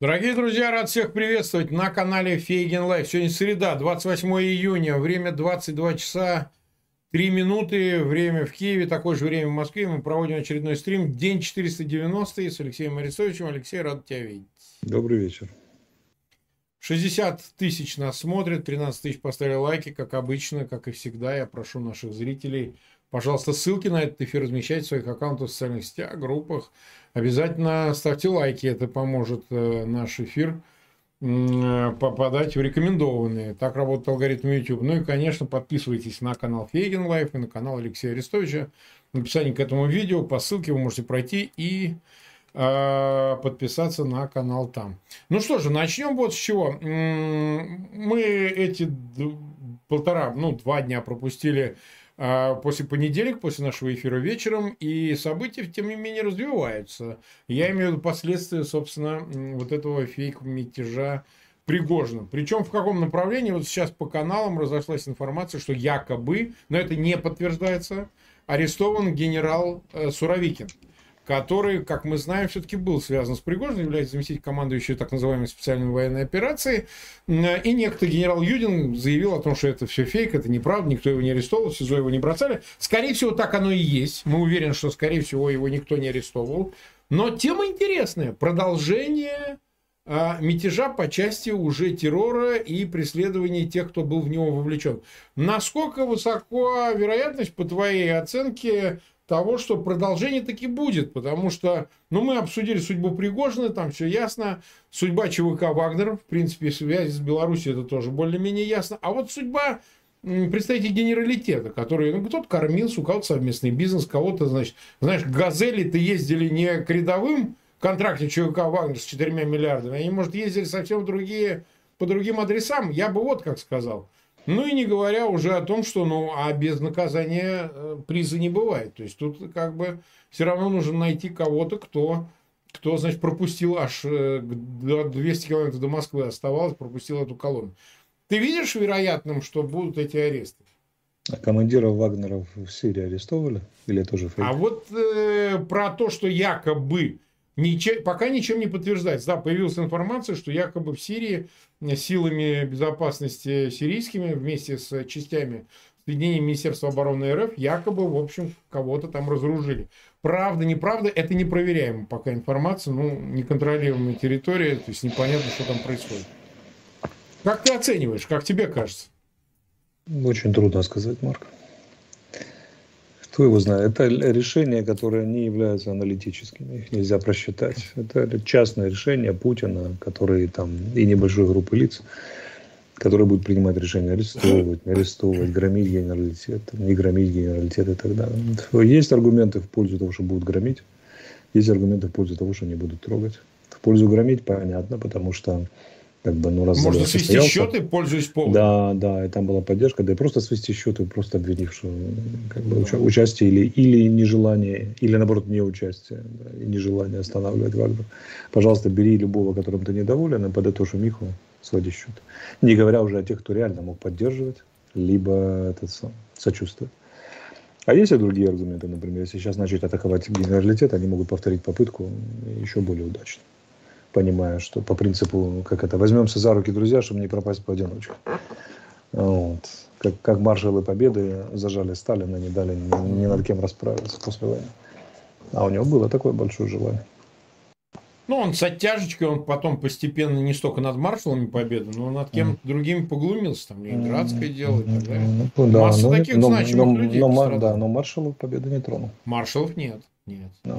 Дорогие друзья, рад всех приветствовать на канале Фейгин Live. Сегодня среда, 28 июня, время 22 часа 3 минуты, время в Киеве, такое же время в Москве. Мы проводим очередной стрим, день 490 с Алексеем Арестовичем. Алексей, рад тебя видеть. Добрый вечер. 60 тысяч нас смотрят, 13 тысяч поставили лайки, как обычно, как и всегда. Я прошу наших зрителей, пожалуйста, ссылки на этот эфир размещать в своих аккаунтах в социальных сетях, группах. Обязательно ставьте лайки, это поможет э, наш эфир попадать в рекомендованные. Так работает алгоритм YouTube. Ну и, конечно, подписывайтесь на канал Фейгин Live и на канал Алексея Арестовича. В описании к этому видео по ссылке вы можете пройти и э, подписаться на канал там. Ну что же, начнем вот с чего. Мы эти полтора, ну, два дня пропустили после понедельника, после нашего эфира вечером, и события, тем не менее, развиваются. Я имею в виду последствия, собственно, вот этого фейк-мятежа Пригожина. Причем в каком направлении? Вот сейчас по каналам разошлась информация, что якобы, но это не подтверждается, арестован генерал э, Суровикин который, как мы знаем, все-таки был связан с Пригожиным, является заместителем командующего так называемой специальной военной операции. И некто генерал Юдин заявил о том, что это все фейк, это неправда, никто его не арестовал, в СИЗО его не бросали. Скорее всего, так оно и есть. Мы уверены, что, скорее всего, его никто не арестовывал. Но тема интересная. Продолжение а, мятежа по части уже террора и преследования тех, кто был в него вовлечен. Насколько высока вероятность, по твоей оценке, того, что продолжение таки будет, потому что, ну, мы обсудили судьбу Пригожина, там все ясно, судьба ЧВК Вагнер, в принципе, связь с Беларусью, это тоже более-менее ясно, а вот судьба представителей генералитета, которые, ну, кто-то кормился, у кого-то совместный бизнес, кого-то, значит, знаешь, газели-то ездили не к рядовым контракте ЧВК Вагнер с 4 миллиардами, они, может, ездили совсем другие, по другим адресам, я бы вот как сказал – ну и не говоря уже о том, что ну, а без наказания э, приза не бывает. То есть тут как бы все равно нужно найти кого-то, кто, кто значит, пропустил аж 200 э, километров до Москвы оставалось, пропустил эту колонну. Ты видишь вероятным, что будут эти аресты? А командиров Вагнеров в Сирии арестовали? Или тоже фейк? А вот э, про то, что якобы Ничем, пока ничем не подтверждается. Да, появилась информация, что якобы в Сирии силами безопасности сирийскими вместе с частями соединений Министерства обороны РФ якобы, в общем, кого-то там разоружили. Правда, неправда, это непроверяемая пока информация, ну, неконтролируемая территория, то есть непонятно, что там происходит. Как ты оцениваешь, как тебе кажется? Очень трудно сказать, Марк. Кто его знает? Это решения, которые не являются аналитическими, их нельзя просчитать. Это частное решение Путина, который там и небольшой группы лиц, которые будут принимать решение арестовывать, не арестовывать, громить генералитет, не громить генералитет и так далее. Есть аргументы в пользу того, что будут громить, есть аргументы в пользу того, что не будут трогать. В пользу громить понятно, потому что как бы, ну, раз Можно свести состоялся. счеты, пользуясь поводом. Да, да, и там была поддержка, да и просто свести счеты, просто обвинив, что как бы, да. участие или, или нежелание, или наоборот не участие, да, и нежелание останавливать Вагнер. Пожалуйста, бери любого, которым ты недоволен, и подытожь Миху, своди счет. Не говоря уже о тех, кто реально мог поддерживать, либо этот сам, сочувствовать. А есть и другие аргументы, например, если сейчас начать атаковать генералитет, они могут повторить попытку еще более удачно понимая, что по принципу, как это, возьмемся за руки, друзья, чтобы не пропасть поодиночке. Вот. Как, как маршалы Победы зажали Сталина, не дали ни, ни над кем расправиться после войны. А у него было такое большое желание. Ну, он с оттяжечкой, он потом постепенно не столько над маршалами Победы, но над кем-то mm. другим поглумился, там, Ленинградское дело и так далее. Ну, да, Масса но, таких но, значимых но, людей. Но, да, но маршалов Победы не тронул. Маршалов нет, нет. Да.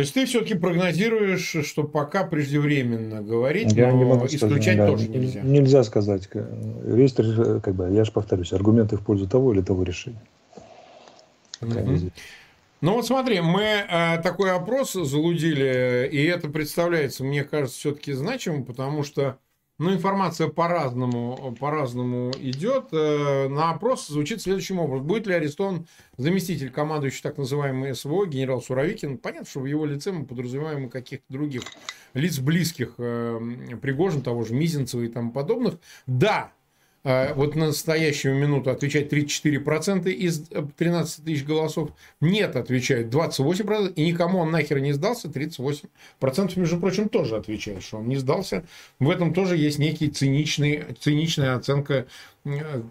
То есть ты все-таки прогнозируешь, что пока преждевременно говорить, я но не могу исключать сказать, да, тоже нельзя. Нельзя сказать. Есть, как бы, я же повторюсь, аргументы в пользу того или того решения. Ну вот смотри, мы э, такой опрос залудили, и это представляется, мне кажется, все-таки значимым, потому что ну, информация по-разному, по-разному идет. Э, на опрос звучит следующим образом. Будет ли арестован заместитель командующий так называемый СВО, генерал Суровикин? Понятно, что в его лице мы подразумеваем каких-то других лиц близких э, Пригожин, того же Мизинцева и тому подобных. Да, вот на настоящую минуту отвечает 34% из 13 тысяч голосов. Нет, отвечает 28%. И никому он нахер не сдался. 38%, между прочим, тоже отвечает, что он не сдался. В этом тоже есть некий циничный, циничная оценка,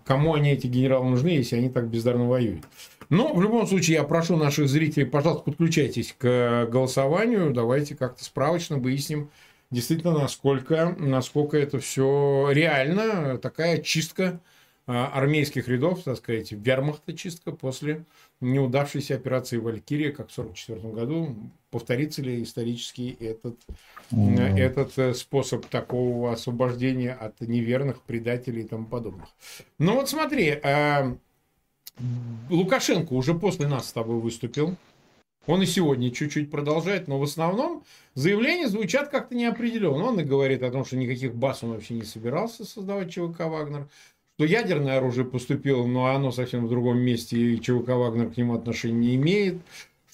кому они, эти генералы, нужны, если они так бездарно воюют. Но в любом случае я прошу наших зрителей, пожалуйста, подключайтесь к голосованию. Давайте как-то справочно выясним, действительно, насколько, насколько это все реально, такая чистка а, армейских рядов, так сказать, вермахта чистка после неудавшейся операции «Валькирия», как в 1944 году. Повторится ли исторически этот, mm. этот э, способ такого освобождения от неверных предателей и тому подобных? Ну вот смотри, а, Лукашенко уже после нас с тобой выступил. Он и сегодня чуть-чуть продолжает, но в основном заявления звучат как-то неопределенно. Он и говорит о том, что никаких баз он вообще не собирался создавать ЧВК «Вагнер», что ядерное оружие поступило, но оно совсем в другом месте, и ЧВК «Вагнер» к нему отношения не имеет.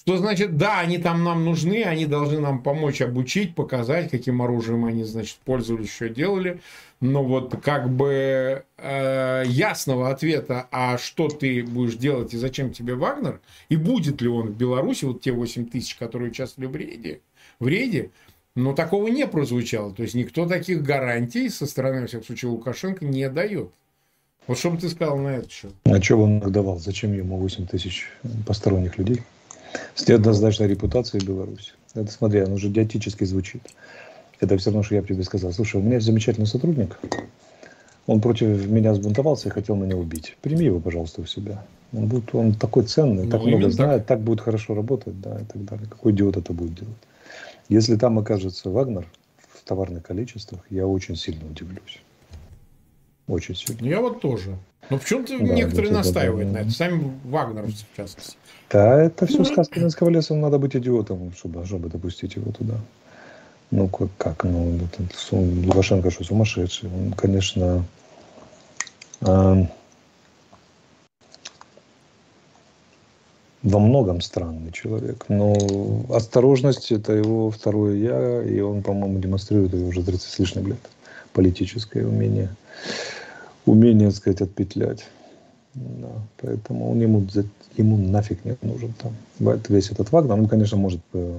Что значит, да, они там нам нужны, они должны нам помочь обучить, показать, каким оружием они, значит, пользовались, что делали. Но вот как бы э, ясного ответа, а что ты будешь делать и зачем тебе Вагнер, и будет ли он в Беларуси, вот те 8 тысяч, которые участвовали в рейде, в рейде, но такого не прозвучало. То есть никто таких гарантий со стороны, во всяком случае, Лукашенко не дает. Вот что бы ты сказал на это счет? А что бы он давал? Зачем ему 8 тысяч посторонних людей? С неоднозначной репутацией Беларуси. Это, смотри, оно уже диатически звучит. Это все равно, что я бы тебе сказал. Слушай, у меня есть замечательный сотрудник. Он против меня сбунтовался и хотел меня убить. Прими его, пожалуйста, у себя. Он, будет, он такой ценный, ну, так много знает, так. так будет хорошо работать, да, и так далее. Какой идиот это будет делать? Если там окажется Вагнер в товарных количествах, я очень сильно удивлюсь. Очень сильно. Я вот тоже. Но почему-то да, некоторые настаивают на это. Сами вагнеровцы, в частности. Да, это все сказки Минского леса. Надо быть идиотом, чтобы, чтобы допустить его туда. Ну, как, как ну, Лукашенко что, сумасшедший. Он, конечно, э, во многом странный человек, но осторожность – это его второе «я», и он, по-моему, демонстрирует ее уже 30 с лишним лет. Политическое умение, умение, так сказать, отпетлять. Да, поэтому он ему, ему нафиг не нужен там. Весь этот Вагнер, он, конечно, может э,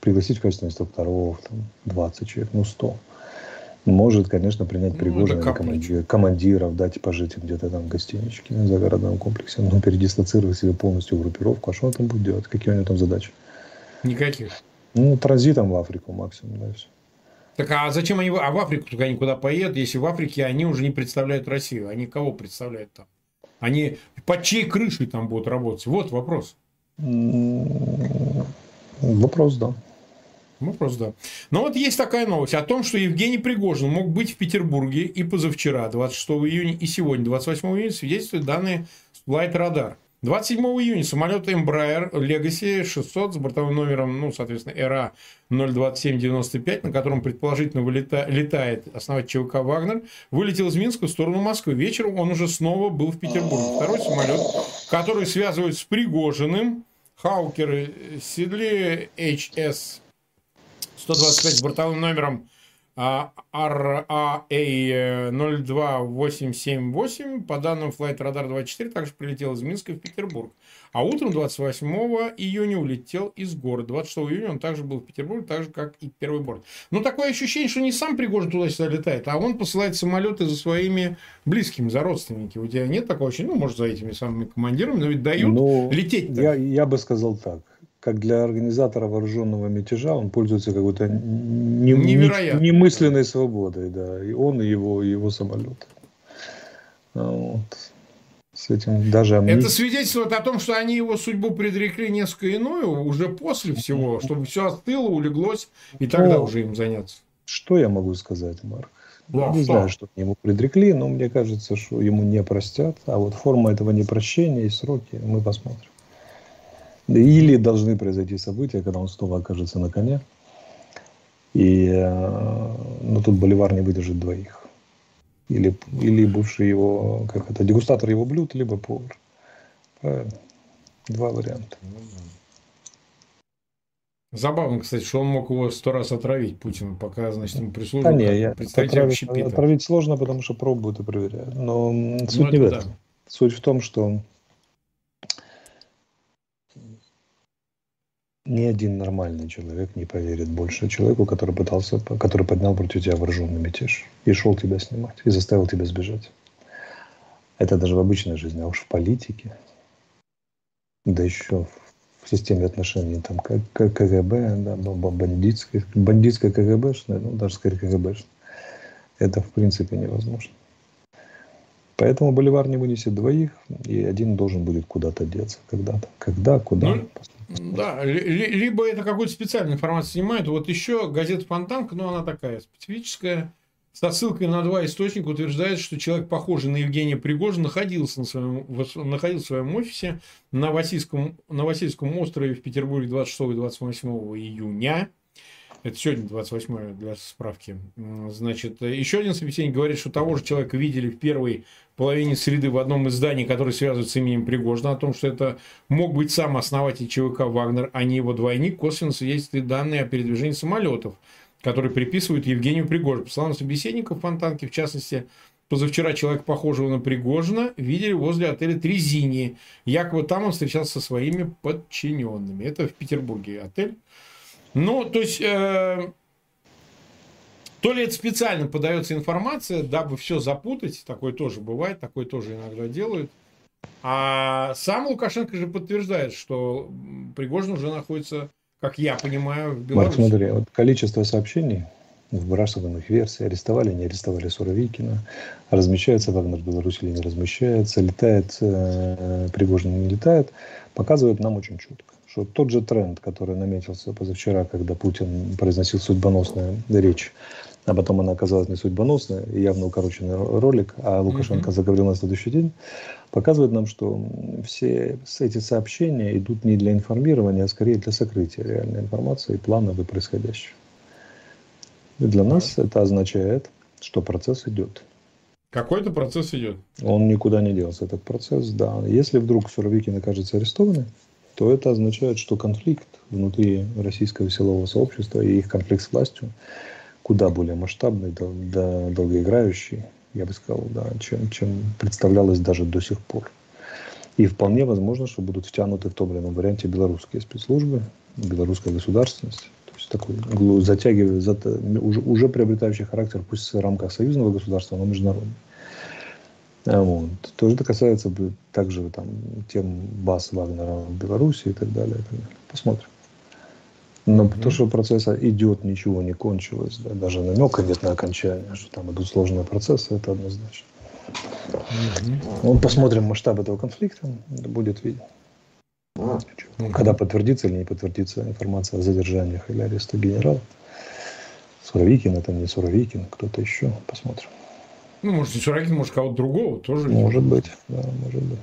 пригласить в качестве инструкторов там, 20 человек, ну 100. Может, конечно, принять Пригожина ну, командир, командиров, дать пожить где-то там в гостиничке, в загородном комплексе, но передислоцировать себе полностью группировку. А что он там будет делать? Какие у него там задачи? Никаких. Ну, транзитом в Африку максимум, да, все. Так а зачем они а в Африку только они куда поедут, если в Африке они уже не представляют Россию? Они кого представляют там? Они под чьей крышей там будут работать? Вот вопрос. Вопрос, да. Вопрос, да. Но вот есть такая новость о том, что Евгений Пригожин мог быть в Петербурге и позавчера, 26 июня, и сегодня, 28 июня, свидетельствуют данные Flight Radar. 27 июня самолет Embraer Legacy 600 с бортовым номером, ну, соответственно, ERA 02795, на котором предположительно вылета... летает основатель ЧВК «Вагнер», вылетел из Минска в сторону Москвы. Вечером он уже снова был в Петербурге. Второй самолет, который связывают с Пригожиным, Хаукеры Седли HS 125 с бортовым номером RAA02878 по данным Flight Radar 24 также прилетел из Минска в Петербург. А утром 28 июня улетел из города. 26 июня он также был в Петербурге, так же, как и первый борт. Но такое ощущение, что не сам Пригожин туда-сюда летает, а он посылает самолеты за своими близкими, за родственниками. У тебя нет такого ощущения? Ну, может, за этими самыми командирами, но ведь дают ну, лететь. Я, я бы сказал так как для организатора вооруженного мятежа, он пользуется какой-то не, не, немысленной свободой, да, и он, и его, и его самолет. А вот. С этим даже. Это свидетельствует о том, что они его судьбу предрекли несколько иную, уже после всего, чтобы все остыло, улеглось, и тогда ну, уже им заняться. Что я могу сказать, Марк? Да, не что? знаю, что ему предрекли, но мне кажется, что ему не простят. А вот форма этого непрощения и сроки мы посмотрим. Или должны произойти события, когда он снова окажется на коне. И э, ну, тут Боливар не выдержит двоих. Или, или бывший его, как это, дегустатор его блюд, либо повар. Правильно. Два варианта. Забавно, кстати, что он мог его сто раз отравить, Путин, пока, значит, ему прислуживал. Да не, я, отравить, отравить сложно, потому что пробуют и проверяют. Но суть ну, не в этом. Да. Суть в том, что ни один нормальный человек не поверит больше человеку, который пытался, который поднял против тебя вооруженный мятеж и шел тебя снимать, и заставил тебя сбежать. Это даже в обычной жизни, а уж в политике, да еще в системе отношений там КГБ, да, бандитское, бандитское КГБ, ну даже скорее КГБ, это в принципе невозможно. Поэтому Боливар не вынесет двоих, и один должен будет куда-то деться когда-то. Когда, куда. Ну, да, либо это какую-то специальную информацию снимают. Вот еще газета Фонтанка, но она такая специфическая со ссылкой на два источника утверждает, что человек, похожий на Евгения Пригожина, находился, на своем, находился в своем офисе на Васильском, на Васильском острове в Петербурге 26 и 28 июня. Это сегодня 28 для справки. Значит, еще один собеседник говорит, что того же человека видели в первой половине среды в одном из зданий, который связывается с именем Пригожина, о том, что это мог быть сам основатель ЧВК «Вагнер», а не его двойник, косвенно свидетельствует данные о передвижении самолетов – который приписывают Евгению Пригожину. По словам собеседников Фонтанки, в частности, позавчера человек, похожего на Пригожина, видели возле отеля Трезини. Якобы там он встречался со своими подчиненными. Это в Петербурге отель. Ну, то есть, э, то ли это специально подается информация, дабы все запутать, такое тоже бывает, такое тоже иногда делают. А сам Лукашенко же подтверждает, что Пригожин уже находится как я понимаю, в Беларуси. Марк, смотри, вот количество сообщений, выбрасываемых версий, арестовали, не арестовали Суровикина, размещается Вагнер в Беларуси или не размещается, летает э, Пригожин не летает, показывает нам очень четко, что тот же тренд, который наметился позавчера, когда Путин произносил судьбоносную речь, а потом она оказалась не судьбоносной, явно укороченный ролик, а Лукашенко mm-hmm. заговорил на следующий день, показывает нам, что все эти сообщения идут не для информирования, а скорее для сокрытия реальной информации и планов и происходящего. И для нас это означает, что процесс идет. Какой-то процесс идет. Он никуда не делся, этот процесс, да. Если вдруг Суровикин окажется арестованным, то это означает, что конфликт внутри российского силового сообщества и их конфликт с властью куда более масштабный, долгоиграющий, я бы сказал, да, чем, чем представлялось даже до сих пор. И вполне возможно, что будут втянуты в том или ином варианте белорусские спецслужбы, белорусская государственность. То есть такой затягивая, уже, уже приобретающий характер, пусть в рамках союзного государства, но международный. А вот. Тоже это касается также там, тем баз Вагнера в Беларуси и так далее. И так далее. Посмотрим. Но mm-hmm. то, что процесс идет, ничего не кончилось, да, даже намека нет на окончание, что там идут сложные процессы, это однозначно. Mm-hmm. Ну, посмотрим масштаб этого конфликта, будет видно. Mm-hmm. Когда подтвердится или не подтвердится информация о задержаниях или аресте генерала. Суровикин, это не Суровикин, кто-то еще, посмотрим. Ну, может, Суровикин, может, кого-то другого тоже. Может быть, да, может быть.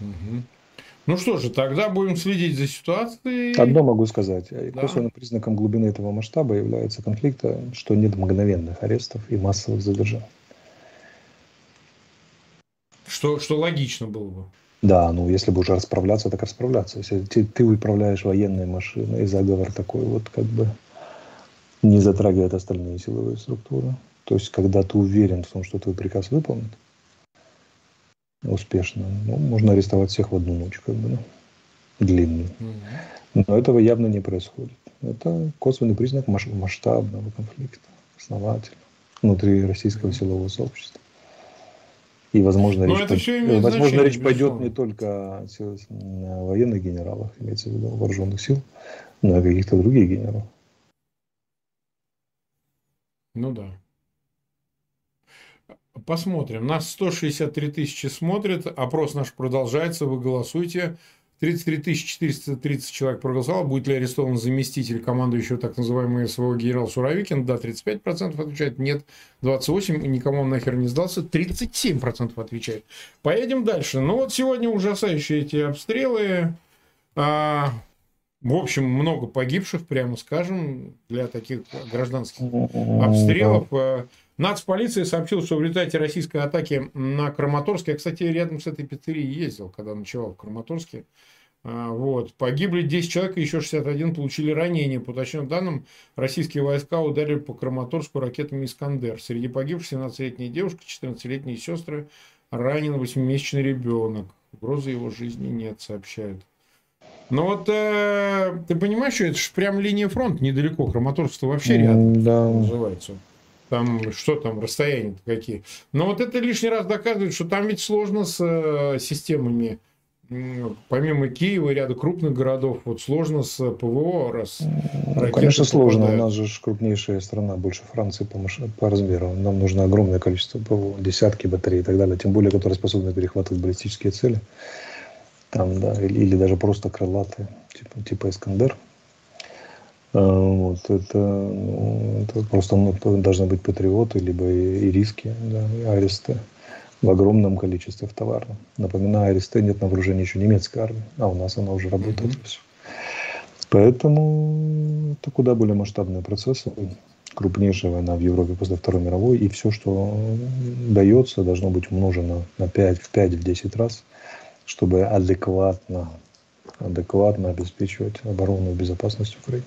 Угу. Ну что же, тогда будем следить за ситуацией. Одно могу сказать. Да. Косвенным признаком глубины этого масштаба является конфликта, что нет мгновенных арестов и массовых задержаний. Что, что логично было бы. Да, ну если бы уже расправляться, так расправляться. Если ты, ты управляешь военной машиной, и заговор такой вот как бы не затрагивает остальные силовые структуры. То есть, когда ты уверен в том, что твой приказ выполнен, успешно. Ну, можно арестовать всех в одну ночь, как бы, да? длинную. Но этого явно не происходит. Это косвенный признак масштабного конфликта, основательно, внутри российского силового сообщества. И, возможно, речь, пойдет, возможно, речь пойдет не только о военных генералах, имеется в виду вооруженных сил, но и о каких-то других генералах. Ну да. Посмотрим. Нас 163 тысячи смотрят. Опрос наш продолжается. Вы голосуйте. 33 430 человек проголосовало. Будет ли арестован заместитель командующего так называемого СВО генерал Суровикин? Да, 35% отвечает. Нет, 28%. Никому он нахер не сдался. 37% отвечает. Поедем дальше. Ну вот сегодня ужасающие эти обстрелы. А, в общем, много погибших, прямо скажем, для таких гражданских обстрелов. Нацполиция сообщила, что в результате российской атаки на Краматорск, я, кстати, рядом с этой пиццерией ездил, когда ночевал в Краматорске, А, вот. Погибли 10 человек, и еще 61 получили ранения. По уточненным данным, российские войска ударили по Краматорску ракетами «Искандер». Среди погибших 17-летняя девушка, 14-летние сестры, ранен 8-месячный ребенок. Угрозы его жизни нет, сообщают. Но вот э, ты понимаешь, что это же прям линия фронта недалеко. Краматорск вообще рядом Да. называется. Там что там, расстояния какие. Но вот это лишний раз доказывает, что там ведь сложно с э, системами помимо Киева и ряда крупных городов, вот сложно с ПВО, раз Ну, конечно, сложно. У попадают. нас же крупнейшая страна, больше Франции по, маш- по размеру. Нам нужно огромное количество ПВО, десятки батарей и так далее. Тем более, которые способны перехватывать баллистические цели. Там, да, или, или даже просто крылатые, типа, типа Искандер. А, Вот, это, ну, это просто ну, должны быть патриоты, либо и, и риски, да, и аристы в огромном количестве в товарном. Напоминаю, аристы нет на вооружении еще немецкой армии, а у нас она уже работает. Всё. Поэтому это куда более масштабные процессы. Крупнейшая война в Европе после Второй мировой. И все, что дается, должно быть умножено на 5, в 5, в 10 раз, чтобы адекватно, адекватно обеспечивать оборону и безопасность Украины.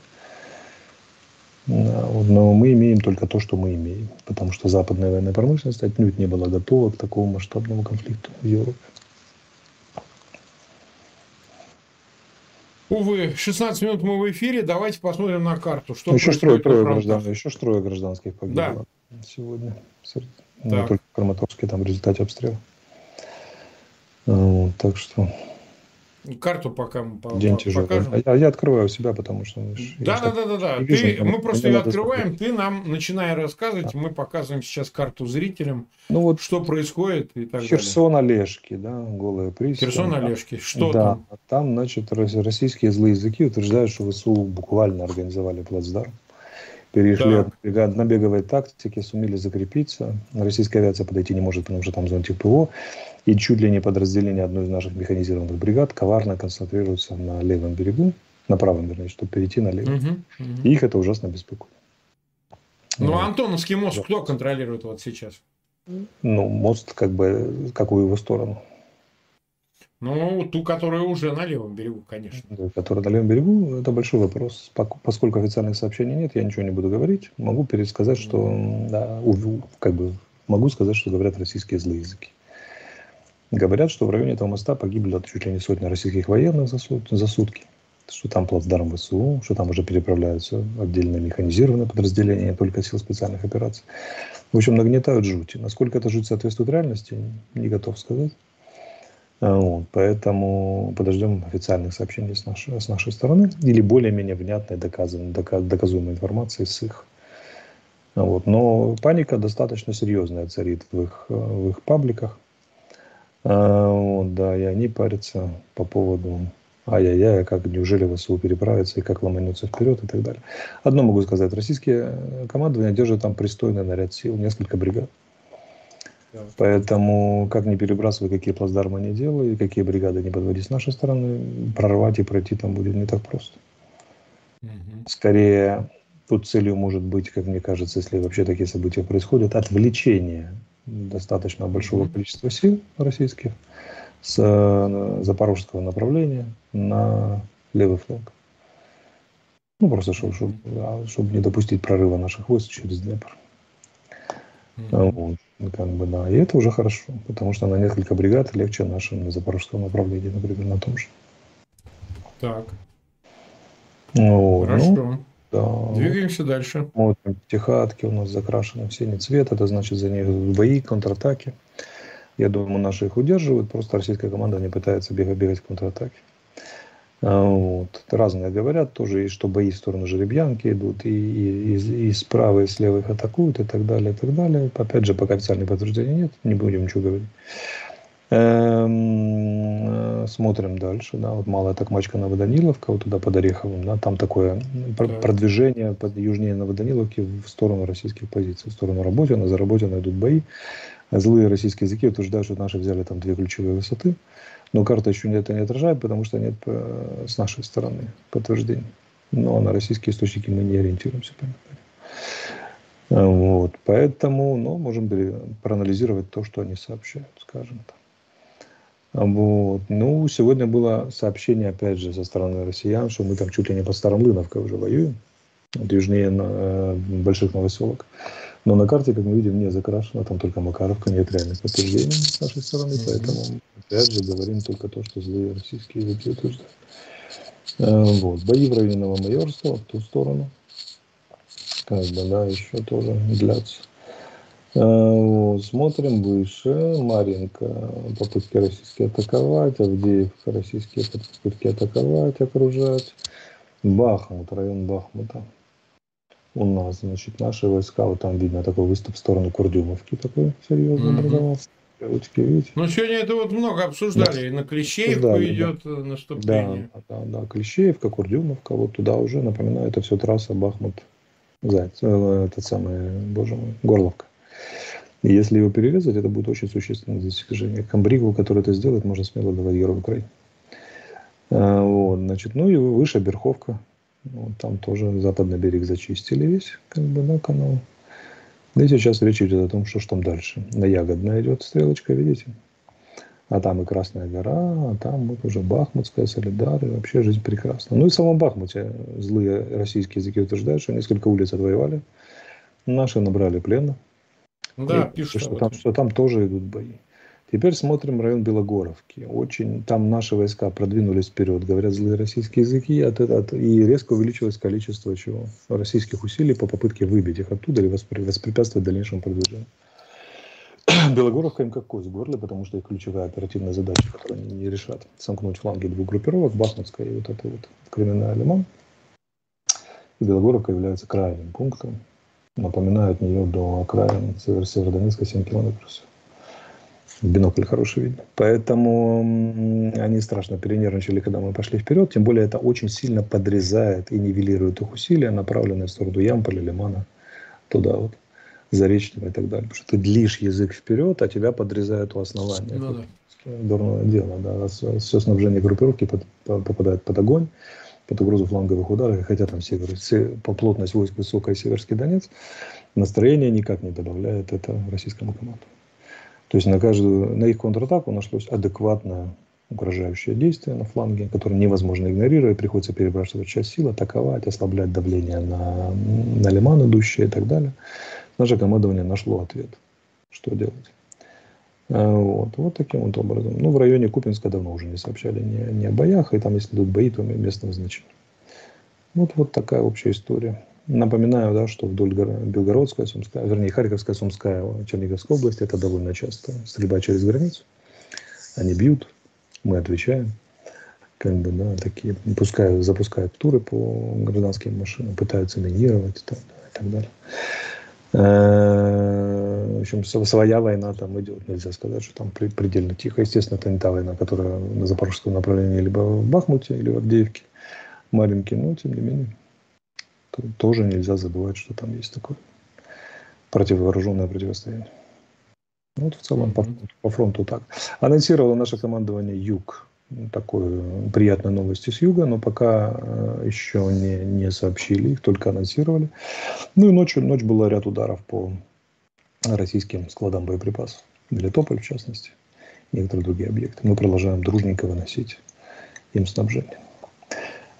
Да, Но мы имеем только то, что мы имеем, потому что западная военная промышленность отнюдь не была готова к такому масштабному конфликту в Европе. Увы, 16 минут мы в эфире, давайте посмотрим на карту. Что Ну, еще трое, трое, граждан, еще трое гражданских погибло сегодня. Среди- Не Так. только в Краматорске, там в результате обстрела. А, вот, так что Карту пока мы по- день тяжелый. покажем. А я, я открываю у себя, потому что... ну, Да, да, да, да, да. вижу, Ты, там- мы просто ее открываем, ты нам начинай рассказывать, мы показываем сейчас карту зрителям, Ну вот что происходит и так далее. Херсон Олежки, да, голая пристань. Херсон Олежки, что да, там? там, значит, рос- российские злые языки утверждают, что ВСУ буквально организовали плацдарм. Перешли Так. от бега- набеговой тактики, сумели закрепиться. Российская авиация подойти не может, потому что там зонтик ПВО. И чуть ли не подразделение одной из наших механизированных бригад коварно концентрируется на левом берегу, на правом, вернее, чтобы перейти на левый. Мгм, мгм. И их это ужасно беспокоит. Ну, Вот. Антоновский мост Да. кто контролирует вот сейчас? Ну, мост, как бы, какую его сторону? Ну, ту, которая уже на левом берегу, конечно. который на левом берегу, это большой вопрос. Поскольку официальных сообщений нет, я ничего не буду говорить. Могу пересказать, что да, как бы могу сказать, что говорят российские злые языки. Говорят, что в районе этого моста погибли чуть ли не сотня российских военных за, сут- за сутки. Что там плацдарм ВСУ, что там уже переправляются отдельно механизированные подразделения, только сил специальных операций. В общем, нагнетают жути. Насколько эта жуть соответствует реальности, не готов сказать. А, Вот, поэтому подождем официальных сообщений с нашей, с нашей стороны или более-менее внятной доказанной, дока- доказуемой информации с их. Вот. Но паника достаточно серьезная царит в их, в их пабликах. А, Вот, да, и они парятся по поводу ай-яй-яй, а как неужели ВСУ переправится и как ломанется вперед и так далее. Одно могу сказать, российские командования держат там пристойный наряд сил, несколько бригад. Да. Поэтому, как не перебрасывай, какие плацдармы не делай, какие бригады не подводи с нашей стороны, прорвать и пройти там будет не так просто. Скорее, тут целью может быть, как мне кажется, если вообще такие события происходят, отвлечение достаточно большого количества сил российских с э, запорожского направления на левый фланг. Ну, просто чтобы, чтобы, чтобы не допустить прорыва наших войск через Днепр. А, Мгм. Вот, как бы, да. И это уже хорошо, потому что на несколько бригад легче нашим на запорожском направлении, например, на том же. Так, Вот, ну, хорошо. да. Двигаемся дальше. Смотрим, техатки у нас закрашены в синий цвет, это значит за них бои, контратаки. Я думаю, наши их удерживают, просто российская команда не пытается бегать, бегать в контратаке. А, Вот. Разные говорят тоже, и что бои в сторону жеребьянки идут, и, и, и, и справа, и слева их атакуют, и так далее, и так далее. Опять же, пока официальных подтверждений нет, не будем ничего говорить. Эм, э, Смотрим дальше, да, вот малая такмачка Новоданиловка, вот туда под Ореховым, да, там такое Так. продвижение под южнее Новоданиловки в сторону российских позиций, в сторону Работина, за Работина идут бои. Злые российские языки утверждают, что наши взяли там две ключевые высоты, но карта еще это не отражает, потому что нет э, с нашей стороны подтверждений. Но на российские источники мы не ориентируемся. понятно. Э, Вот, поэтому, ну, можем проанализировать то, что они сообщают, скажем так. Вот. Ну, сегодня было сообщение, опять же, со стороны россиян, что мы там чуть ли не по Старомлыновке уже воюем, вот южнее на, э, больших новоселок. Но на карте, как мы видим, не закрашено, там только Макаровка, нет реальных подтверждений с нашей стороны, mm-hmm. поэтому, опять же, говорим только то, что злые российские утверждают. Э, вот. Бои в районе Новомайорства, в ту сторону, как бы, да, еще тоже длятся. Э, вот, смотрим выше. Маринка, попытки российские атаковать. Авдеевка, российские попытки атаковать, окружать. Бахмут, район Бахмута. У нас, значит, наши войска, вот там видно такой выступ в сторону Курдюмовки такой серьезный mm-hmm. образовался. Стрелочки, видите? Ну, сегодня это вот много обсуждали. Да. И на Клещеевку обсуждали, идет да. Э, наступление. Да, да, да. Клещеевка, Курдюмовка, вот туда уже, напоминаю, это все трасса Бахмут, Заяц, э, этот самый, боже мой, Горловка. И если его перерезать, это будет очень существенное достижение. Камбригу, который это сделает, можно смело давать Герой Украины. А, вот, значит, ну и выше Берховка. Вот, там тоже западный берег зачистили весь, как бы, да, канал. И сейчас речь идет о том, что ж там дальше. На Ягодная идет стрелочка, видите? А там и Красная гора, а там вот уже Бахмутская, Солидар, и вообще жизнь прекрасна. Ну и в самом Бахмуте злые российские языки утверждают, что несколько улиц отвоевали. Наши набрали плена. Да, и, пишут. Что там, что там тоже идут бои. Теперь смотрим район Белогоровки. Очень там наши войска продвинулись вперед, говорят злые российские языки, от, от, и резко увеличилось количество чего? российских усилий по попытке выбить их оттуда или воспрепятствовать дальнейшему продвижению. Белогоровка им как кость в горле, потому что их ключевая оперативная задача, которую они не решат, сомкнуть фланги двух группировок, Бахмутская и вот это вот криминальный Лиман. И Белогоровка является крайним пунктом. Напоминаю, от нее до окраин Северо-Северодонецка 7 километров бинокль хороший видно. Поэтому они страшно перенервничали, когда мы пошли вперед. Тем более это очень сильно подрезает и нивелирует их усилия, направленные в сторону Ямполя, Лимана, туда вот, Заречного и так далее. Потому что ты длишь язык вперед, а тебя подрезают у основания. Ну, да. Дурное дело, да. Все снабжение группировки попадает под огонь, под угрозу фланговых ударов. хотя там север, по плотность войск высокая Северский Донец, настроение никак не добавляет это российскому команду. То есть на каждую, на их контратаку нашлось адекватное угрожающее действие на фланге, которое невозможно игнорировать, приходится перебрасывать часть сил, атаковать, ослаблять давление на, на лиман идущие и так далее. Наше командование нашло ответ, что делать. А, вот, вот таким вот образом. Ну, в районе Купинска давно уже не сообщали ни, ни о боях, и там, если идут бои, то местного значения. Вот, вот такая общая история. Напоминаю, да, что вдоль Белгородская, Сумская, вернее, Харьковская, Сумская, Черниговская область, это довольно часто стрельба через границу. Они бьют, мы отвечаем. Как бы, да, такие, пускают, запускают туры по гражданским машинам, пытаются минировать там, и так далее. В общем, своя война там идет. Нельзя сказать, что там предельно тихо. Естественно, это не та война, которая на запорожском направлении либо в Бахмуте, или в Авдеевке маленький, но тем не менее тоже нельзя забывать, что там есть такое противовооруженное противостояние. Ну, вот в целом по, по фронту так. Анонсировало наше командование Юг. Такую приятную новость из Юга, но пока э, еще не, не сообщили, их только анонсировали. Ну и ночью, ночь была ряд ударов по российским складам боеприпасов. Мелитополь, в частности, некоторые другие объекты. Мы продолжаем дружненько выносить им снабжение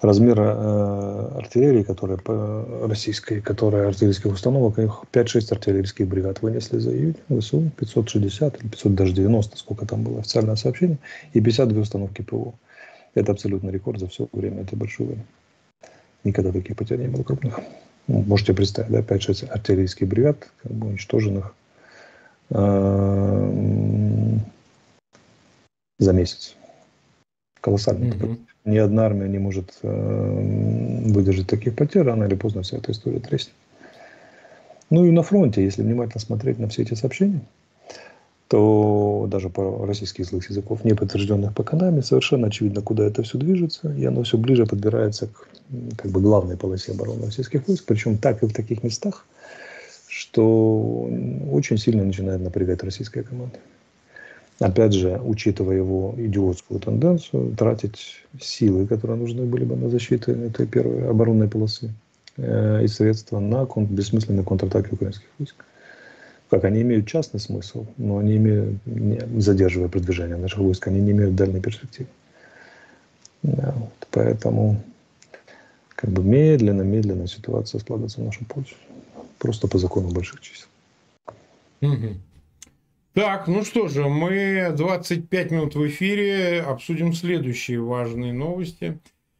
размера э, артиллерии, которая по российской, которая артиллерийских установок, их 5-6 артиллерийских бригад вынесли за июнь, ВСУ, 560 или 500, даже 90, сколько там было официальное сообщение, и 52 установки ПВО. Это абсолютный рекорд за все время этой большой войны. Никогда таких потерь не было крупных. Ну, можете представить, да, 5-6 артиллерийских бригад, как бы уничтоженных э, за месяц. Колоссальный mm-hmm ни одна армия не может э, выдержать таких потерь, рано или поздно вся эта история треснет. Ну и на фронте, если внимательно смотреть на все эти сообщения, то даже по российских злых языков, не подтвержденных пока нами, совершенно очевидно, куда это все движется, и оно все ближе подбирается к как бы, главной полосе обороны российских войск, причем так и в таких местах, что очень сильно начинает напрягать российская команда опять же, учитывая его идиотскую тенденцию, тратить силы, которые нужны были бы на защиту этой первой оборонной полосы, э, и средства на кон- бессмысленные контратаки украинских войск. Как они имеют частный смысл, но они имеют, не, задерживая продвижение наших войск, они не имеют дальней перспективы. Да, вот поэтому как бы медленно-медленно ситуация складывается в нашу пользу. Просто по закону больших чисел. Угу. Так, ну что же, мы 25 минут в эфире, обсудим следующие важные новости.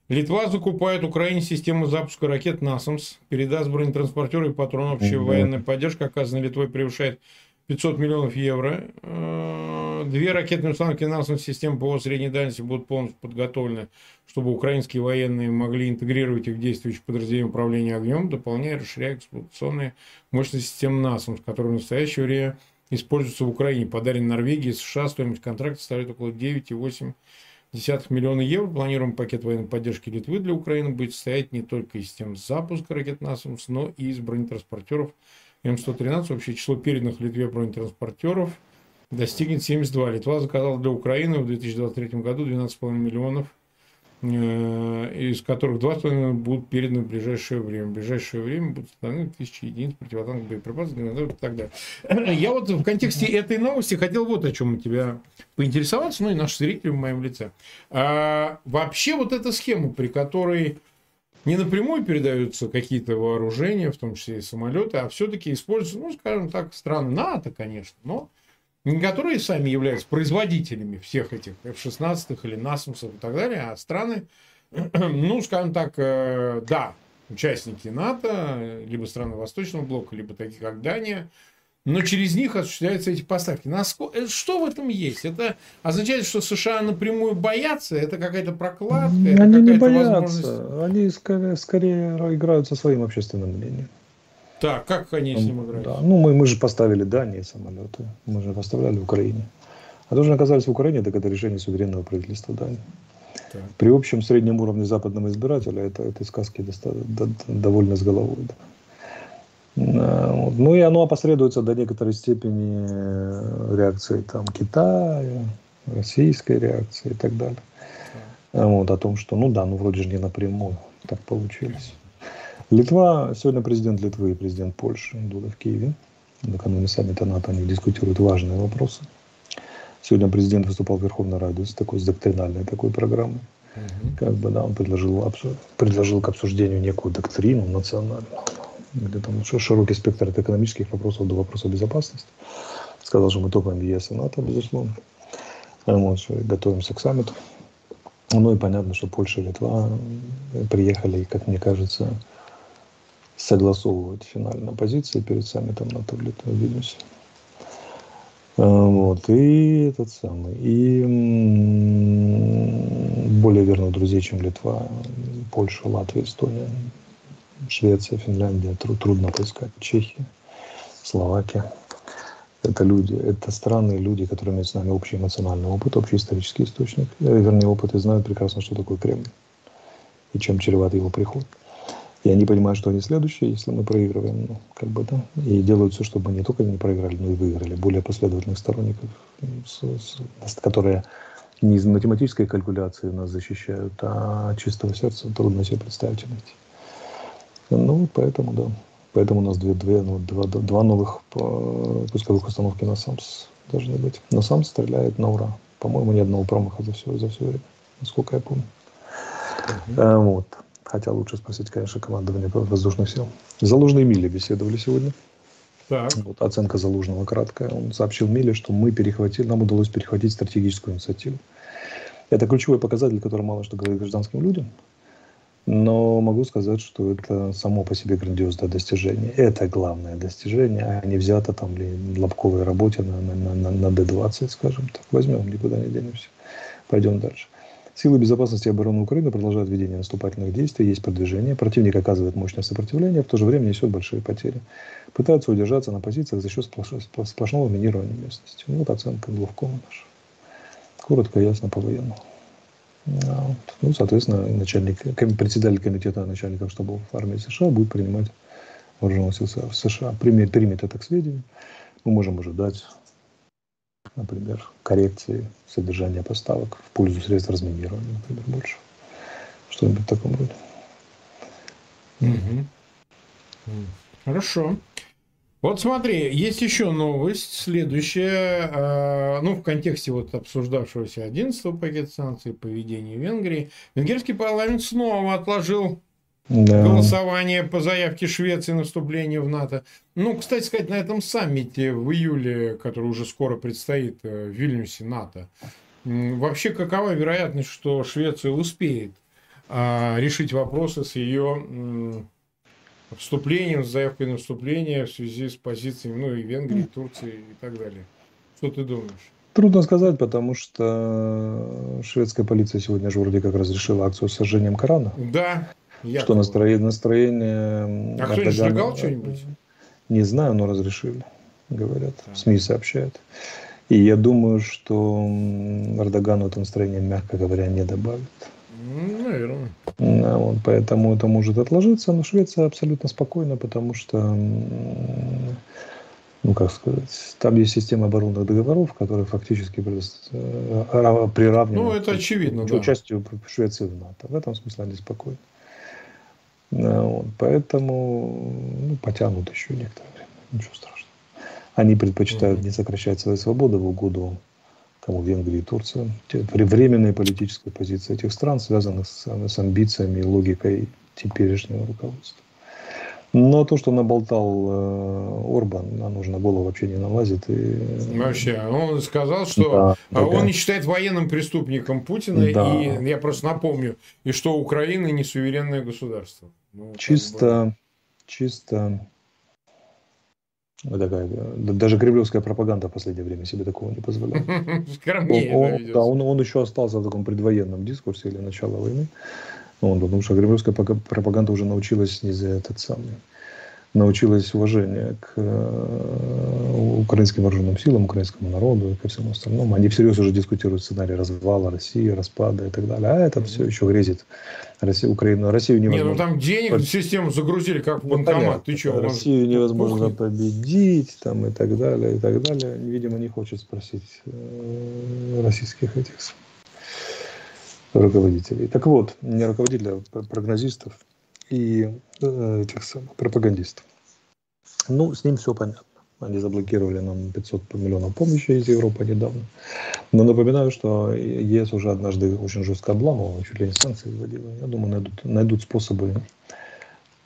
Литва закупает Украине систему запуска ракет «Насамс», передаст бронетранспортеры и патроны. Общая угу. военная поддержка, оказанная Литвой, превышает 500 миллионов евро. Э, две ракетные установки «Насамс» системы ПВО средней дальности будут полностью подготовлены, чтобы украинские военные могли интегрировать их в действующие подразделения управления огнем, дополняя и расширяя эксплуатационные мощности системы «Насамс», которые в настоящее время используются в Украине. Подарен Норвегии, США. Стоимость контракта составляет около 9,8 миллиона евро. Планируемый пакет военной поддержки Литвы для Украины будет состоять не только из систем запуска ракет «Насамс», но и из бронетранспортеров М113. Общее число переданных Литве бронетранспортеров достигнет 72. Литва заказала для Украины в 2023 году 12,5 миллионов из которых 2,5 будут переданы в ближайшее время. В ближайшее время будут установлены тысячи единиц противотанковых боеприпасов и так далее. Я вот в контексте этой новости хотел вот о чем у тебя поинтересоваться, ну и наши зрители в моем лице. А, вообще вот эта схема, при которой не напрямую передаются какие-то вооружения, в том числе и самолеты, а все-таки используются, ну, скажем так, страны НАТО, конечно, но не которые сами являются производителями всех этих F-16 или насмусов и так далее, а страны, ну, скажем так, э, да, участники НАТО, либо страны Восточного блока, либо такие как Дания, но через них осуществляются эти поставки. Насколько, э, что в этом есть? Это означает, что США напрямую боятся? Это какая-то прокладка? Они это не боятся. Возможность... Они скорее, скорее играют со своим общественным мнением. Так, как они с ним играют? Да. Ну, мы, мы же поставили Дании самолеты. Мы же поставляли в Украине. А то, что оказались в Украине, так это решение суверенного правительства Дании. Так. При общем среднем уровне западного избирателя это, этой сказки доста- до, довольно с головой. Да. Ну и оно опосредуется до некоторой степени э, реакции там, Китая, российской реакции и так далее. Так. Вот, о том, что ну да, ну вроде же не напрямую так получилось. Литва, сегодня президент Литвы и президент Польши Дуда в Киеве. Накануне саммита НАТО они дискутируют важные вопросы. Сегодня президент выступал в Верховной Раде с такой с доктринальной такой программой. Угу. Как бы, да, он предложил, предложил к обсуждению некую доктрину национальную, где там широкий спектр от экономических вопросов до вопросов безопасности. Сказал, что мы топаем ЕС и НАТО, безусловно. Вот, готовимся к саммиту. Ну и понятно, что Польша и Литва приехали, как мне кажется, согласовывать финальную позицию перед саммитом НАТО в Вильнюсе. А, вот, и этот самый, и более верных друзей, чем Литва, Польша, Латвия, Эстония, Швеция, Финляндия, труд, трудно поискать, Чехия, Словакия. Это люди, это страны, люди, которые имеют с нами общий эмоциональный опыт, общий исторический источник, э, вернее опыт, и знают прекрасно, что такое Кремль и чем чреват его приход. И они понимают, что они следующие, если мы проигрываем, ну, как бы, да, и делают все, чтобы мы не только не проиграли, но и выиграли. Более последовательных сторонников, с, с, которые не из математической калькуляции нас защищают, а от чистого сердца трудно себе представить найти. Ну, поэтому, да. Поэтому у нас две, две, ну, два, два новых э, пусковых установки на САМС должны быть. Но САМС стреляет на ура. По-моему, ни одного промаха за все, за все время, насколько я помню. Uh-huh. А, вот. Хотя лучше спросить, конечно, командование воздушных сил. Залужный Миле беседовали сегодня. Так. Вот оценка Залужного краткая. Он сообщил Миле, что мы перехватили, нам удалось перехватить стратегическую инициативу. Это ключевой показатель, который мало что говорит гражданским людям. Но могу сказать, что это само по себе грандиозное достижение. Это главное достижение, а не взято там ли лобковой работе на, на, на, на D20, скажем так. Возьмем, никуда не денемся. Пойдем дальше. Силы безопасности и обороны Украины продолжают ведение наступательных действий, есть продвижение. Противник оказывает мощное сопротивление, в то же время несет большие потери. Пытаются удержаться на позициях за счет сплошного минирования местности. Вот оценка главкома наша. Коротко, ясно, по-военному. Ну, соответственно, начальник, председатель комитета начальников штабов армии США будет принимать вооруженных сил США. Примет, примет это к сведению. Мы можем ожидать например, коррекции содержания поставок в пользу средств разминирования, например, больше. Что-нибудь в таком роде. Хорошо. Вот смотри, есть еще новость, следующая, э, ну, в контексте вот обсуждавшегося 11 пакета санкций, поведения Венгрии. Венгерский парламент снова отложил да. голосование по заявке Швеции на вступление в НАТО. Ну, кстати сказать, на этом саммите в июле, который уже скоро предстоит э, в Вильнюсе НАТО, вообще какова вероятность, что Швеция успеет а, решить вопросы с ее вступлением, с заявкой на вступление в связи с позициями ну, и Венгрии, и Турции и так далее. Что ты думаешь? Трудно сказать, потому что шведская полиция сегодня же вроде как разрешила акцию с сожжением Корана. Да. Что настроение, настроение... А кто-нибудь сжигал что-нибудь? Не знаю, но разрешили, говорят. Да. СМИ сообщают. И я думаю, что Эрдогану это настроение, мягко говоря, не добавит. Наверное. Да, вот, поэтому это может отложиться, но Швеция абсолютно спокойна, потому что, ну как сказать, там есть система оборонных договоров, которые фактически э, приравнены ну, это очевидно, к да. участию Швеции в НАТО. В этом смысле они спокойны. Вот, поэтому ну, потянут еще некоторое время, ничего страшного. Они предпочитают не сокращать свои свободы в угоду кому Венгрии и Турция. Временная политическая позиция этих стран, связанных с, с амбициями и логикой теперешнего руководства. Но то, что наболтал э, Орбан, на нужно голову вообще не налазит. И... Вообще, он сказал, что да, он да. не считает военным преступником Путина. Да. И я просто напомню, и что Украина не суверенное государство. Ну, чисто, бы... чисто такая, даже кремлевская пропаганда в последнее время себе такого не позволяла. Скромнее, он, он, да, он, он еще остался в таком предвоенном дискурсе или начала войны. Он, потому что кремлевская пропаганда уже научилась не за этот самый научилась уважение к э, украинским вооруженным силам, украинскому народу и ко всему остальному. Они всерьез уже дискутируют сценарий развала России, распада и так далее. А это все еще грезит Россию, Украину. Россию невозможно... Не, ну там денег в систему загрузили, как в ну, банкомат. Ты что, Россию невозможно Пухнет. победить там, и так далее, и так далее. Видимо, не хочет спросить э, российских этих руководителей. Так вот, не руководителей, а прогнозистов и э, этих самых пропагандистов. Ну, с ним все понятно. Они заблокировали нам 500 миллионов помощи из Европы недавно. Но напоминаю, что ЕС уже однажды очень жестко обламывал, чуть ли не санкции вводила. Я думаю, найдут, найдут способы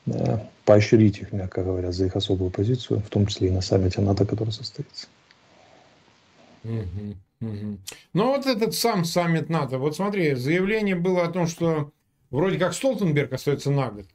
э, поощрить их, мягко говоря, за их особую позицию, в том числе и на саммите НАТО, который состоится. Угу, угу. Ну вот этот сам саммит НАТО. Вот смотри, заявление было о том, что Вроде как Столтенберг остается на год.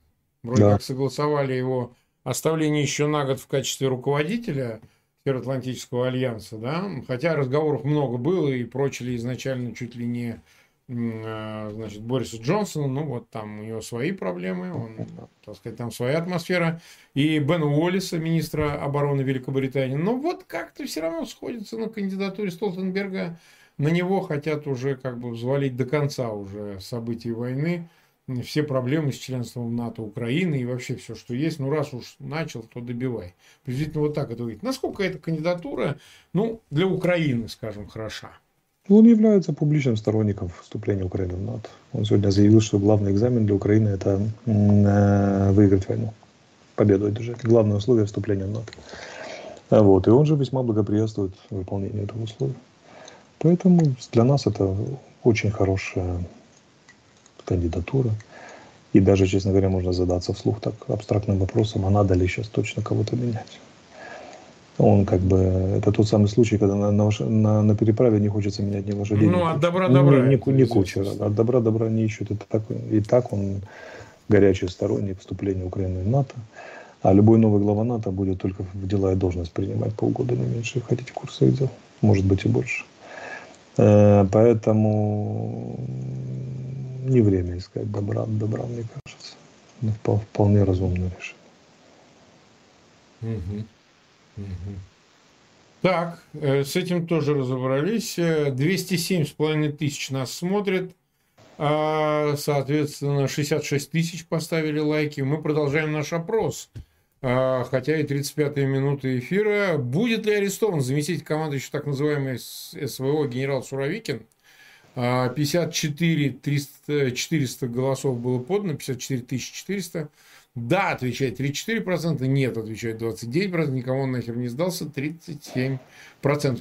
Вроде да. как согласовали его оставление еще на год в качестве руководителя Североатлантического альянса, да, хотя разговоров много было и прочили изначально чуть ли не значит, Бориса Джонсона, ну вот там у него свои проблемы, он, так сказать, там своя атмосфера, и Бена Уоллиса, министра обороны Великобритании, но вот как-то все равно сходится на кандидатуре Столтенберга, на него хотят уже как бы взвалить до конца уже событий войны, все проблемы с членством НАТО Украины и вообще все, что есть. Ну, раз уж начал, то добивай. Приблизительно вот так это говорит. Насколько эта кандидатура, ну, для Украины, скажем, хороша? Он является публичным сторонником вступления Украины в НАТО. Он сегодня заявил, что главный экзамен для Украины – это э, выиграть войну, победу одержать. Главное условие вступления в НАТО. Вот. И он же весьма благоприятствует выполнению этого условия. Поэтому для нас это очень хорошая кандидатура. И даже, честно говоря, можно задаться вслух так абстрактным вопросом, а надо ли сейчас точно кого-то менять. Он как бы, это тот самый случай, когда на, на, на, на переправе не хочется менять ни лошадей. Ну, от добра добра. Не, не кучера, от добра добра не ищут. Это так, и так он горячий сторонник вступления Украины в НАТО. А любой новый глава НАТО будет только в дела и должность принимать полгода, не меньше, входить в курс их дел. Может быть и больше. Э, поэтому не время искать добра добра, мне кажется. Ну, вполне разумное решение. Угу. Так, э, с этим тоже разобрались. 207,5 тысяч нас смотрят. А, соответственно, 66 тысяч поставили лайки. Мы продолжаем наш опрос. А, хотя и 35-я минута эфира. Будет ли арестован заместитель команды еще так называемый СВО генерал Суровикин? 54 300, 400 голосов было подано, 54 400. Да, отвечает 34%, нет, отвечает 29%, никому он нахер не сдался, 37%.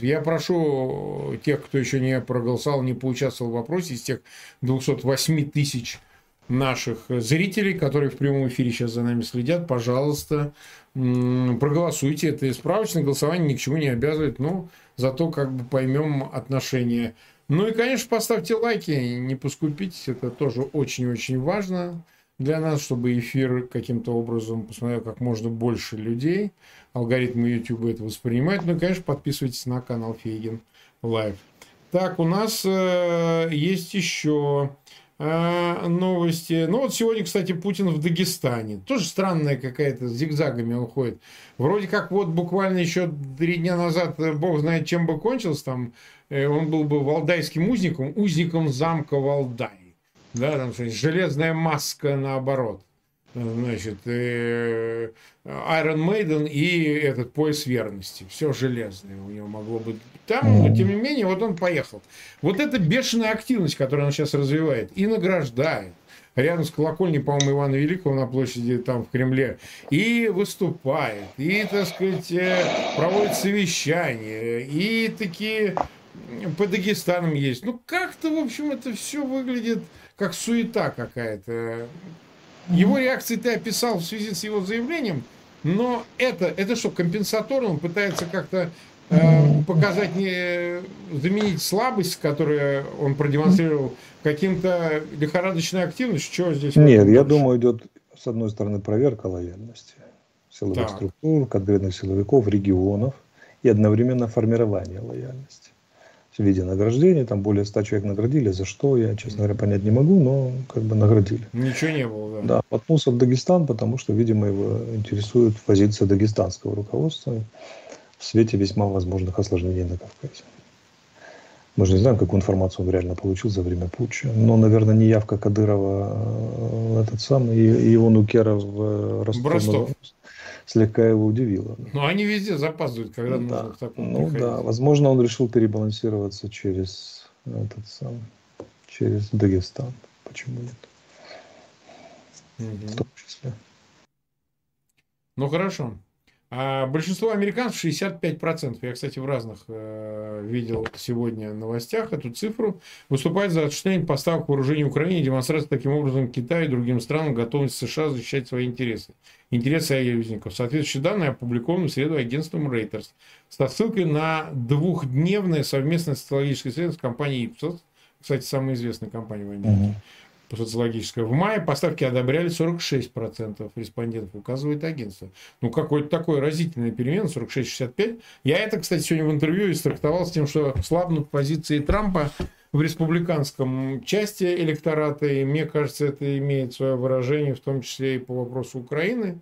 Я прошу тех, кто еще не проголосовал, не поучаствовал в вопросе, из тех 208 тысяч наших зрителей, которые в прямом эфире сейчас за нами следят, пожалуйста, проголосуйте. Это справочное голосование ни к чему не обязывает, но зато как бы поймем отношения. Ну и, конечно, поставьте лайки, не поскупитесь, это тоже очень-очень важно для нас, чтобы эфир каким-то образом посмотрел как можно больше людей. Алгоритмы YouTube это воспринимают. Ну и, конечно, подписывайтесь на канал Фейгин Лайв. Так, у нас э, есть еще э, новости. Ну вот сегодня, кстати, Путин в Дагестане. Тоже странная какая-то, зигзагами он ходит. Вроде как вот буквально еще три дня назад, э, бог знает, чем бы кончился там, э, он был бы валдайским узником, узником замка Валдай да, там железная маска наоборот. Значит, э, Iron Maiden и этот пояс верности. Все железное у него могло быть там, но тем не менее, вот он поехал. Вот эта бешеная активность, которую он сейчас развивает и награждает. Рядом с колокольней, по-моему, Ивана Великого на площади там в Кремле. И выступает, и, так сказать, э, проводит совещания, и такие по Дагестанам есть. Ну, как-то, в общем, это все выглядит как суета какая-то. Его реакции ты описал в связи с его заявлением, но это, это что, компенсаторно? Он пытается как-то э, показать, не, заменить слабость, которую он продемонстрировал, каким-то лихорадочной активностью? Чего здесь? Нет, я думаю, идет, с одной стороны, проверка лояльности силовых так. структур, конкретных силовиков, регионов и одновременно формирование лояльности в виде награждения. Там более 100 человек наградили. За что, я, честно говоря, понять не могу, но как бы наградили. Ничего не было, да. Да, мотнулся в Дагестан, потому что, видимо, его интересует позиция дагестанского руководства в свете весьма возможных осложнений на Кавказе. Мы же не знаем, какую информацию он реально получил за время путча. Но, наверное, не явка Кадырова э, этот самый, и его Нукера в Ростов. Ростов слегка его удивило. Но они везде запаздывают, когда ну, нужно да. к такому Ну приходить. да, возможно, он решил перебалансироваться через этот сам, через Дагестан. Почему нет? Угу. В том числе. Ну хорошо. А большинство американцев, 65%, я, кстати, в разных э, видел сегодня новостях эту цифру, выступают за осуществление поставок вооружений Украине и демонстрация таким образом Китаю и другим странам готовности США защищать свои интересы. Интересы союзников. Соответствующие данные опубликованы в среду агентством Reuters. Со ссылкой на двухдневное совместное социологическое исследование с компанией Ipsos, кстати, самая известная компания в Америке социологическая. В мае поставки одобряли 46% респондентов, указывает агентство. Ну, какой-то такой разительный перемен, 46-65. Я это, кстати, сегодня в интервью истрактовал с тем, что слабнут позиции Трампа в республиканском части электората, и мне кажется, это имеет свое выражение, в том числе и по вопросу Украины.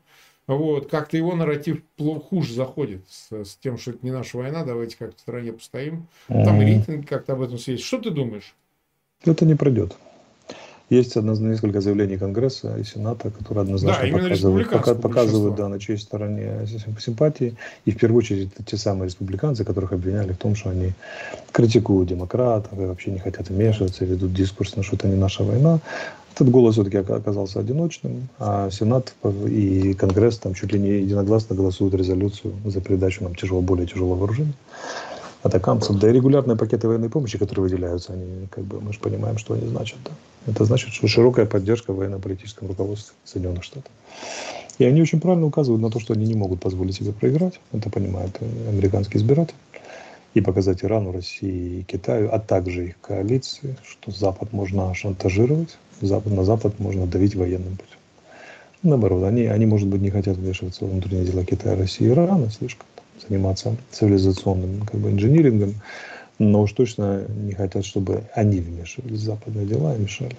Вот, как-то его нарратив хуже заходит с, с тем, что это не наша война, давайте как-то в стране постоим. Там рейтинг как-то об этом свидетельствует. Что ты думаешь? Это не пройдет. Есть однозначно несколько заявлений Конгресса и Сената, которые однозначно да, показывают, пока, показывают да, на чьей стороне симпатии. И в первую очередь те самые республиканцы, которых обвиняли в том, что они критикуют демократов и вообще не хотят вмешиваться, ведут дискурс на что это не наша война. Этот голос все-таки оказался одиночным, а Сенат и Конгресс там чуть ли не единогласно голосуют резолюцию за передачу нам тяжело, более тяжелого вооружения атакамцев. Да и регулярные пакеты военной помощи, которые выделяются, они, как бы, мы же понимаем, что они значат. Да. Это значит, что широкая поддержка в военно-политическом руководстве Соединенных Штатов. И они очень правильно указывают на то, что они не могут позволить себе проиграть. Это понимает американский избиратель. И показать Ирану, России и Китаю, а также их коалиции, что Запад можно шантажировать, Запад, на Запад можно давить военным путем. Наоборот, они, они, может быть, не хотят вмешиваться в внутренние дела Китая, России и Ирана слишком, заниматься цивилизационным как бы, инжинирингом, но уж точно не хотят, чтобы они вмешивались в западные дела и мешали,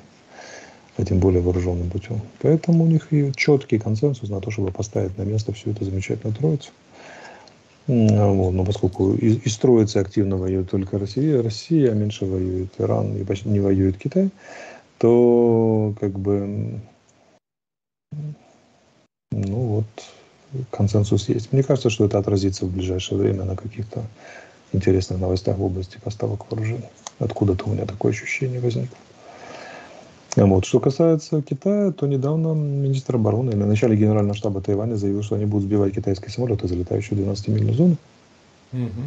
а более вооруженным путем. Поэтому у них и четкий консенсус на то, чтобы поставить на место всю эту замечательную троицу. Вот, но поскольку и, и строится активно воюет только Россия, Россия, а меньше воюет Иран и почти не воюет Китай, то как бы ну вот консенсус есть. Мне кажется, что это отразится в ближайшее время на каких-то интересных новостях в области поставок вооружений. Откуда-то у меня такое ощущение возникло. Вот. Что касается Китая, то недавно министр обороны на начале генерального штаба Тайваня заявил, что они будут сбивать китайские самолеты, залетающие в 12-мильную зону. Угу.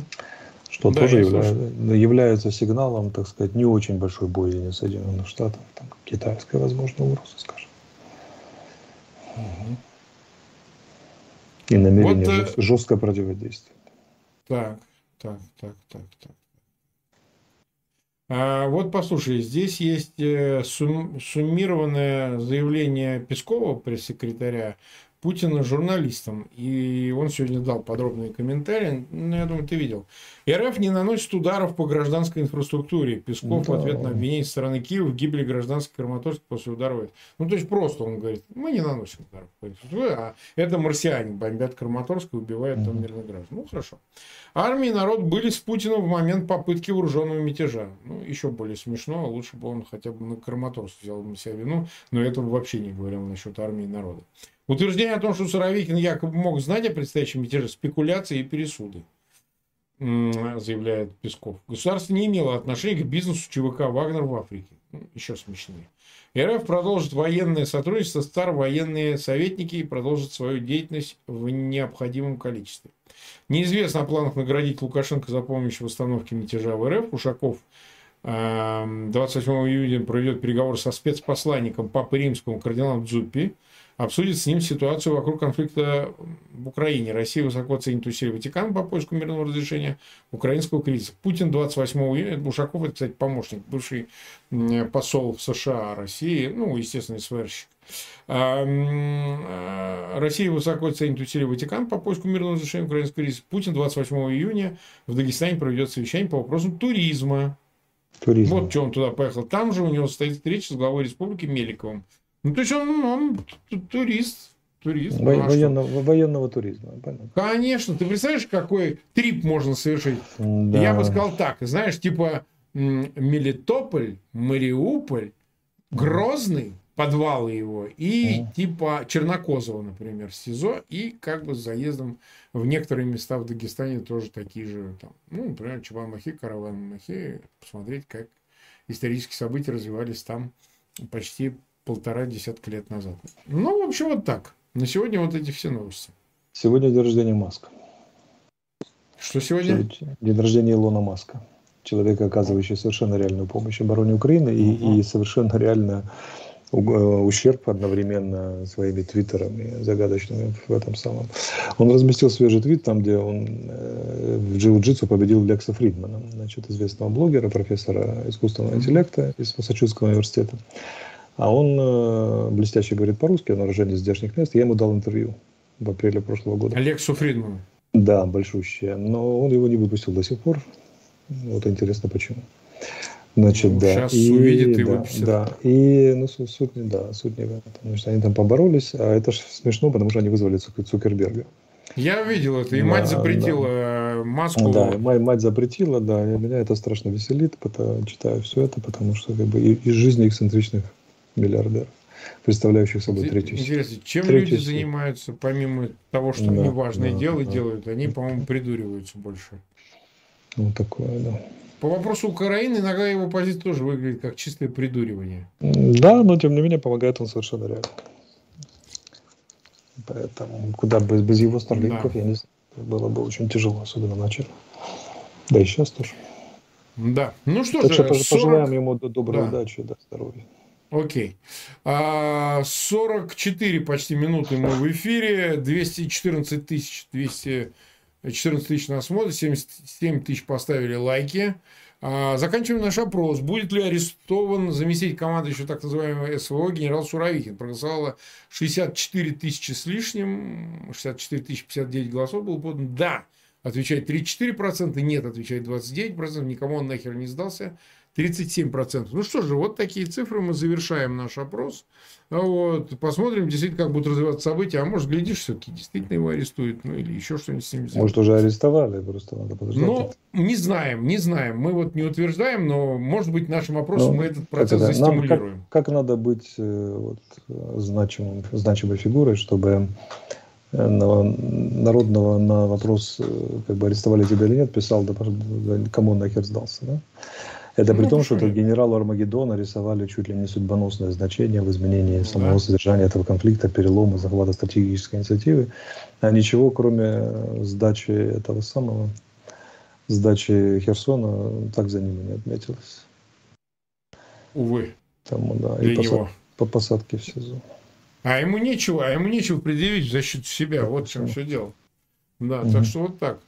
Что да, тоже является, является сигналом, так сказать, не очень большой боязни Соединенных Штатов, там, китайской, возможно, угрозы, скажем. Угу. И намерение вот, э, жесткое противодействие. Так, так, так, так, так. А вот послушай, здесь есть э, суммированное заявление Пескова, пресс-секретаря, Путина журналистам. И он сегодня дал подробные комментарии. Ну, я думаю, ты видел. РФ не наносит ударов по гражданской инфраструктуре. Песков да. в ответ на обвинение стороны Киева в гибели гражданской Краматорска после удара. Ну, то есть, просто он говорит, мы не наносим ударов по инфраструктуре, а это марсиане бомбят Краматорск и убивают там мирных граждан. Ну, хорошо. Армия и народ были с Путиным в момент попытки вооруженного мятежа. Ну, еще более смешно. Лучше бы он хотя бы на Краматорск взял на себя вину. Но этого вообще не говорил насчет армии и народа. Утверждение о том, что Суровикин якобы мог знать о предстоящем мятеже, спекуляции и пересуды, заявляет Песков. Государство не имело отношения к бизнесу ЧВК «Вагнер» в Африке. Ну, еще смешнее. РФ продолжит военное сотрудничество, стар военные советники и продолжит свою деятельность в необходимом количестве. Неизвестно о планах наградить Лукашенко за помощь в установке мятежа в РФ. Ушаков 28 июня проведет переговоры со спецпосланником Папы Римского кардиналом Дзуппи обсудит с ним ситуацию вокруг конфликта в Украине. Россия высоко ценит усилия Ватикана по поиску мирного разрешения украинского кризиса. Путин 28 июня, Бушаков, это, кстати, помощник, бывший посол в США России, ну, естественно, СВРщик. А, а, Россия высоко ценит усилия Ватикана по поиску мирного разрешения украинского кризиса. Путин 28 июня в Дагестане проведет совещание по вопросам туризма. Туризм. Вот что он туда поехал. Там же у него состоит встреча с главой республики Меликовым. Ну, то есть он, он турист. Турист. Во- ну, военного, военного туризма. Понятно. Конечно. Ты представляешь, какой трип можно совершить? Да. Я бы сказал так. Знаешь, типа Мелитополь, Мариуполь, Грозный, подвалы его, и mm. типа Чернокозова, например, СИЗО, и как бы с заездом в некоторые места в Дагестане тоже такие же, там, ну, например, Чебан-Махи, Караван-Махи, посмотреть, как исторические события развивались там почти полтора десятка лет назад. Ну, в общем, вот так. На сегодня вот эти все новости. Сегодня день рождения Маска. Что сегодня? День рождения Илона Маска. Человека, оказывающего совершенно реальную помощь обороне Украины и, и совершенно реально э, ущерб одновременно своими твиттерами загадочными в этом самом. Он разместил свежий твит там, где он э, в джиу-джитсу победил Лекса Фридмана, значит, известного блогера, профессора искусственного интеллекта из Массачусетского университета. А он э, блестяще говорит по-русски, он уроженец здешних мест. Я ему дал интервью в апреле прошлого года. Алексу Фридману. Да, большущее. Но он его не выпустил до сих пор. Вот интересно почему. Значит, ну, да. Сейчас и, увидит и да, выпустит. Да. И ну, суть, да, суть не в этом. Что они там поборолись, а это ж смешно, потому что они вызвали Цукерберга. Я видел это, и да, мать запретила да. Э, маску. Да, мать, мать запретила, да, и меня это страшно веселит, потому, читаю все это, потому что как бы, из жизни эксцентричных миллиардеров, представляющих собой третью Интересно, чем третью люди сеть. занимаются, помимо того, что да, они да, дело да. делают, они, по-моему, придуриваются больше. Вот такое, да. По вопросу Украины иногда его позиция тоже выглядит как чистое придуривание. Да, но тем не менее помогает он совершенно реально. Поэтому куда без, без его старлинков, да. я не знаю, было бы очень тяжело, особенно начало. Да и сейчас тоже. Да. Ну что так же, что 40... пожелаем ему доброй да. удачи, да, здоровья. Окей. 44 а, почти минуты мы в эфире. 214 тысяч, 214 тысяч нас смотрят. 77 тысяч поставили лайки. А, заканчиваем наш опрос. Будет ли арестован заместитель команды еще так называемого СВО генерал Суровикин? Проголосовало 64 тысячи с лишним. 64 тысячи 59 голосов было подано. Да. Отвечает 34%. Нет, отвечает 29%. Никому он нахер не сдался. 37%. Ну что же, вот такие цифры мы завершаем наш опрос. Вот, посмотрим, действительно, как будут развиваться события. А может, глядишь, все-таки действительно его арестуют, ну или еще что-нибудь с ним сделают. Может, уже арестовали, просто надо подождать. Ну, не знаем, не знаем. Мы вот не утверждаем, но, может быть, нашим опросом ну, мы этот процесс это, застимулируем. Нам, как, как надо быть э, вот, значимым, значимой фигурой, чтобы народного на вопрос, как бы арестовали тебя или нет, писал, да, кому он нахер сдался, да? Это при ну, том, что этот генерал Армагеддона рисовали чуть ли не судьбоносное значение в изменении ну самого содержания этого конфликта, перелома, захвата стратегической инициативы. А ничего, кроме сдачи этого самого, сдачи Херсона, так за ними не отметилось. Увы. Тому, да, и посад... по посадке в СИЗО. А ему нечего, а ему нечего предъявить в защиту себя. Вот в чем все дело. Да, угу. так что вот так.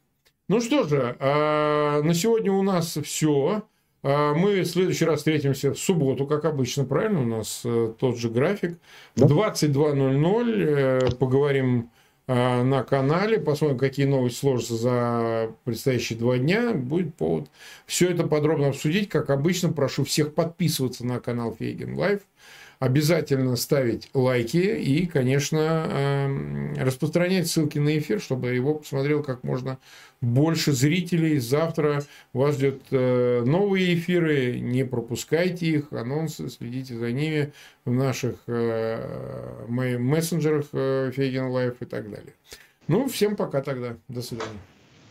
Ну что же, а, на сегодня у нас все. А, мы в следующий раз встретимся в субботу, как обычно, правильно? У нас э, тот же график. В 22.00 э, поговорим э, на канале, посмотрим, какие новости сложатся за предстоящие два дня. Будет повод все это подробно обсудить. Как обычно, прошу всех подписываться на канал Фейгин Live обязательно ставить лайки и, конечно, эм, распространять ссылки на эфир, чтобы его посмотрел как можно больше зрителей. Завтра вас ждет э, новые эфиры, не пропускайте их, анонсы, следите за ними в наших э, мессенджерах Фейгин Live и так далее. Ну, всем пока тогда. До свидания.